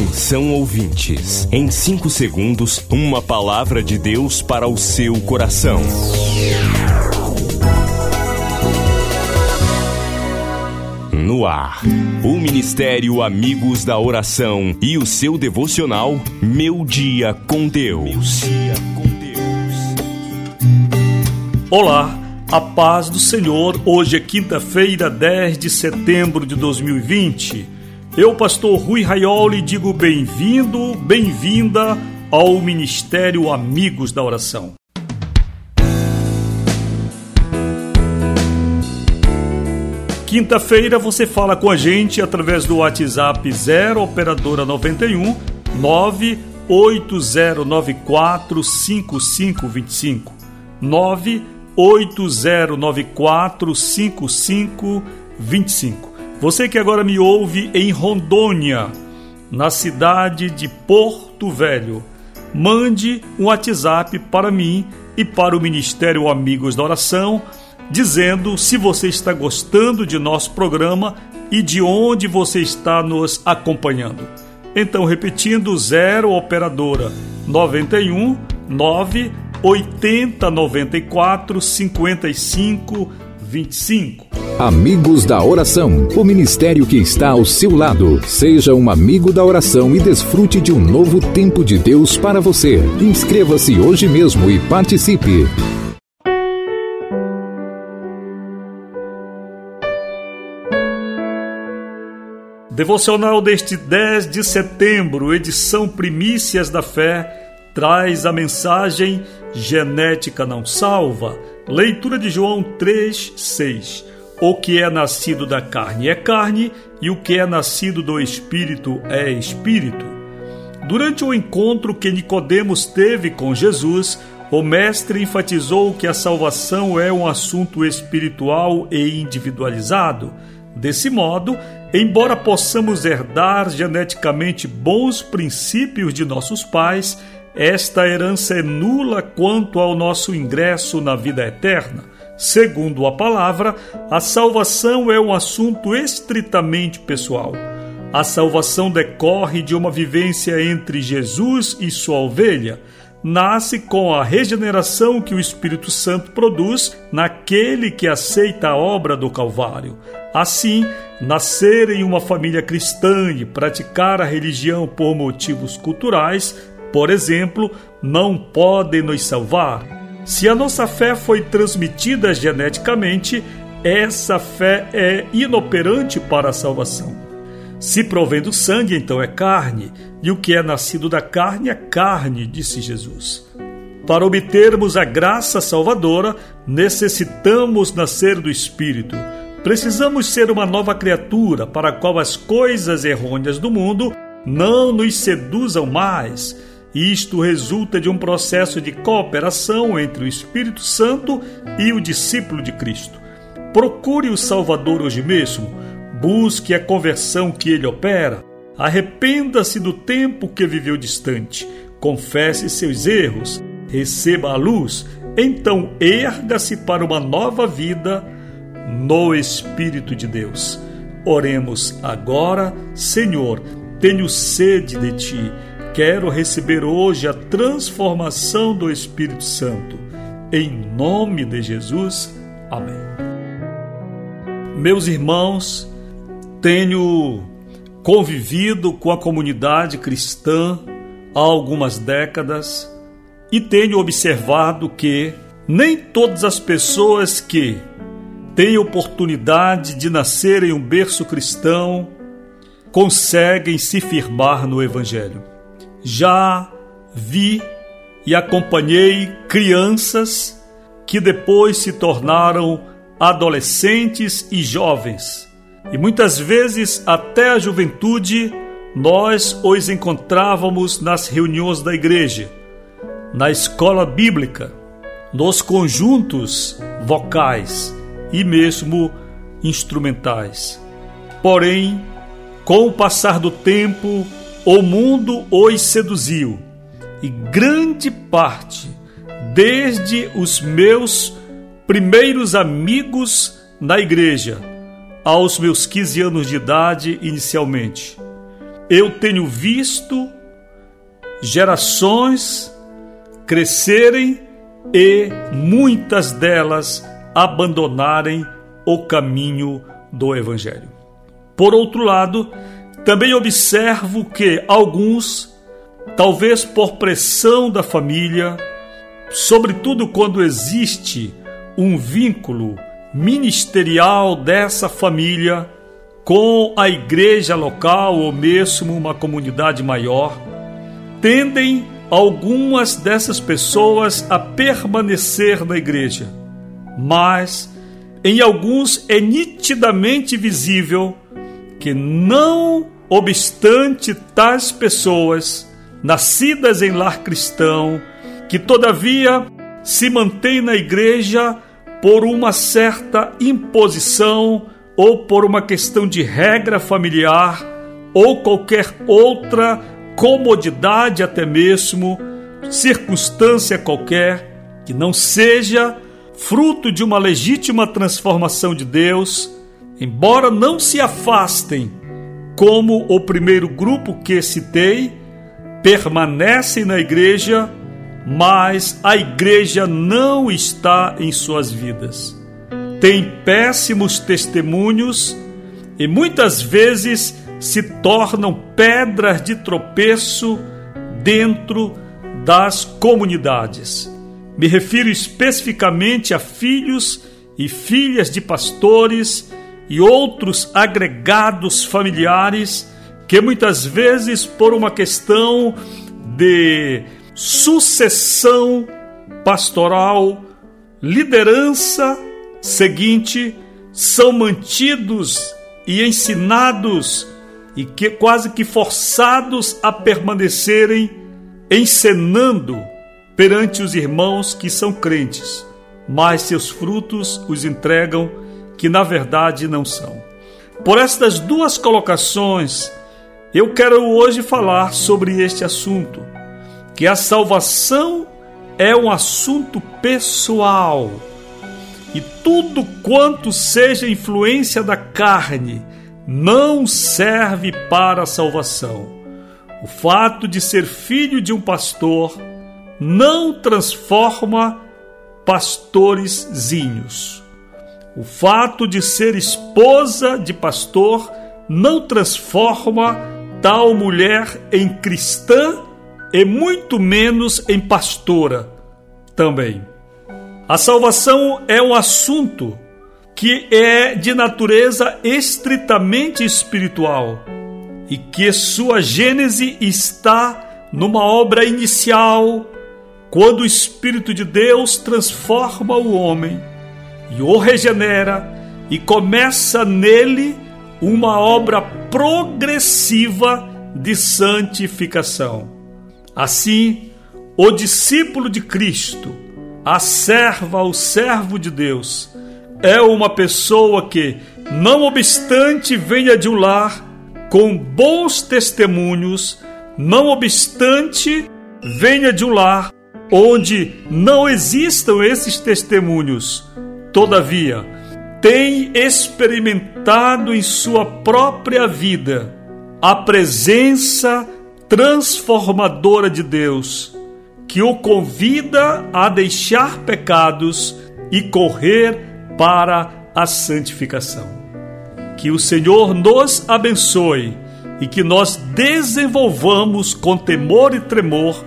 Atenção ouvintes, em 5 segundos, uma palavra de Deus para o seu coração. No ar, o Ministério Amigos da Oração e o seu devocional Meu Dia com Deus. Olá, a paz do Senhor. Hoje é quinta-feira, 10 de setembro de 2020. Eu, pastor Rui Raioli, digo bem-vindo, bem-vinda ao Ministério Amigos da Oração. Quinta-feira você fala com a gente através do WhatsApp 0 operadora 91 98094 5525 98094 5525 você que agora me ouve em Rondônia, na cidade de Porto Velho, mande um WhatsApp para mim e para o Ministério Amigos da Oração, dizendo se você está gostando de nosso programa e de onde você está nos acompanhando. Então, repetindo, 0 operadora 91 9 80 94 55 25. Amigos da Oração, o ministério que está ao seu lado. Seja um amigo da oração e desfrute de um novo tempo de Deus para você. Inscreva-se hoje mesmo e participe. Devocional deste 10 de setembro, edição Primícias da Fé, traz a mensagem Genética não salva. Leitura de João 3, 6. O que é nascido da carne é carne, e o que é nascido do espírito é espírito. Durante o encontro que Nicodemos teve com Jesus, o mestre enfatizou que a salvação é um assunto espiritual e individualizado. Desse modo, embora possamos herdar geneticamente bons princípios de nossos pais, esta herança é nula quanto ao nosso ingresso na vida eterna. Segundo a palavra, a salvação é um assunto estritamente pessoal. A salvação decorre de uma vivência entre Jesus e sua ovelha. Nasce com a regeneração que o Espírito Santo produz naquele que aceita a obra do Calvário. Assim, nascer em uma família cristã e praticar a religião por motivos culturais, por exemplo, não podem nos salvar se a nossa fé foi transmitida geneticamente, essa fé é inoperante para a salvação. Se provém do sangue, então é carne, e o que é nascido da carne é carne, disse Jesus. Para obtermos a graça salvadora, necessitamos nascer do Espírito. Precisamos ser uma nova criatura para a qual as coisas errôneas do mundo não nos seduzam mais isto resulta de um processo de cooperação entre o Espírito Santo e o discípulo de Cristo. Procure o Salvador hoje mesmo, busque a conversão que ele opera, arrependa-se do tempo que viveu distante, confesse seus erros, receba a luz, então erga-se para uma nova vida no Espírito de Deus. Oremos agora, Senhor, tenho sede de ti Quero receber hoje a transformação do Espírito Santo. Em nome de Jesus. Amém. Meus irmãos, tenho convivido com a comunidade cristã há algumas décadas e tenho observado que nem todas as pessoas que têm oportunidade de nascer em um berço cristão conseguem se firmar no Evangelho já vi e acompanhei crianças que depois se tornaram adolescentes e jovens. E muitas vezes, até a juventude, nós os encontrávamos nas reuniões da igreja, na escola bíblica, nos conjuntos vocais e mesmo instrumentais. Porém, com o passar do tempo, o mundo os seduziu, e grande parte, desde os meus primeiros amigos na igreja, aos meus 15 anos de idade inicialmente, eu tenho visto gerações crescerem e muitas delas abandonarem o caminho do Evangelho. Por outro lado, também observo que alguns, talvez por pressão da família, sobretudo quando existe um vínculo ministerial dessa família com a igreja local ou mesmo uma comunidade maior, tendem algumas dessas pessoas a permanecer na igreja, mas em alguns é nitidamente visível que, não obstante tais pessoas, nascidas em lar cristão, que todavia se mantém na igreja por uma certa imposição ou por uma questão de regra familiar ou qualquer outra comodidade, até mesmo circunstância qualquer, que não seja fruto de uma legítima transformação de Deus, embora não se afastem, como o primeiro grupo que citei, permanecem na igreja, mas a igreja não está em suas vidas. Tem péssimos testemunhos e muitas vezes se tornam pedras de tropeço dentro das comunidades. Me refiro especificamente a filhos e filhas de pastores e outros agregados familiares que muitas vezes, por uma questão de sucessão pastoral, liderança seguinte, são mantidos e ensinados e que quase que forçados a permanecerem encenando perante os irmãos que são crentes, mas seus frutos os entregam que na verdade não são. Por estas duas colocações, eu quero hoje falar sobre este assunto, que a salvação é um assunto pessoal. E tudo quanto seja influência da carne não serve para a salvação. O fato de ser filho de um pastor não transforma pastoreszinhos. O fato de ser esposa de pastor não transforma tal mulher em cristã e muito menos em pastora também. A salvação é um assunto que é de natureza estritamente espiritual e que sua gênese está numa obra inicial, quando o Espírito de Deus transforma o homem e o regenera e começa nele uma obra progressiva de santificação. Assim, o discípulo de Cristo, a serva, o servo de Deus, é uma pessoa que, não obstante venha de um lar com bons testemunhos, não obstante venha de um lar onde não existam esses testemunhos, todavia, tem experimentado em sua própria vida a presença transformadora de Deus, que o convida a deixar pecados e correr para a santificação. Que o Senhor nos abençoe e que nós desenvolvamos com temor e tremor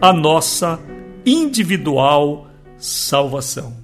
a nossa individual salvação.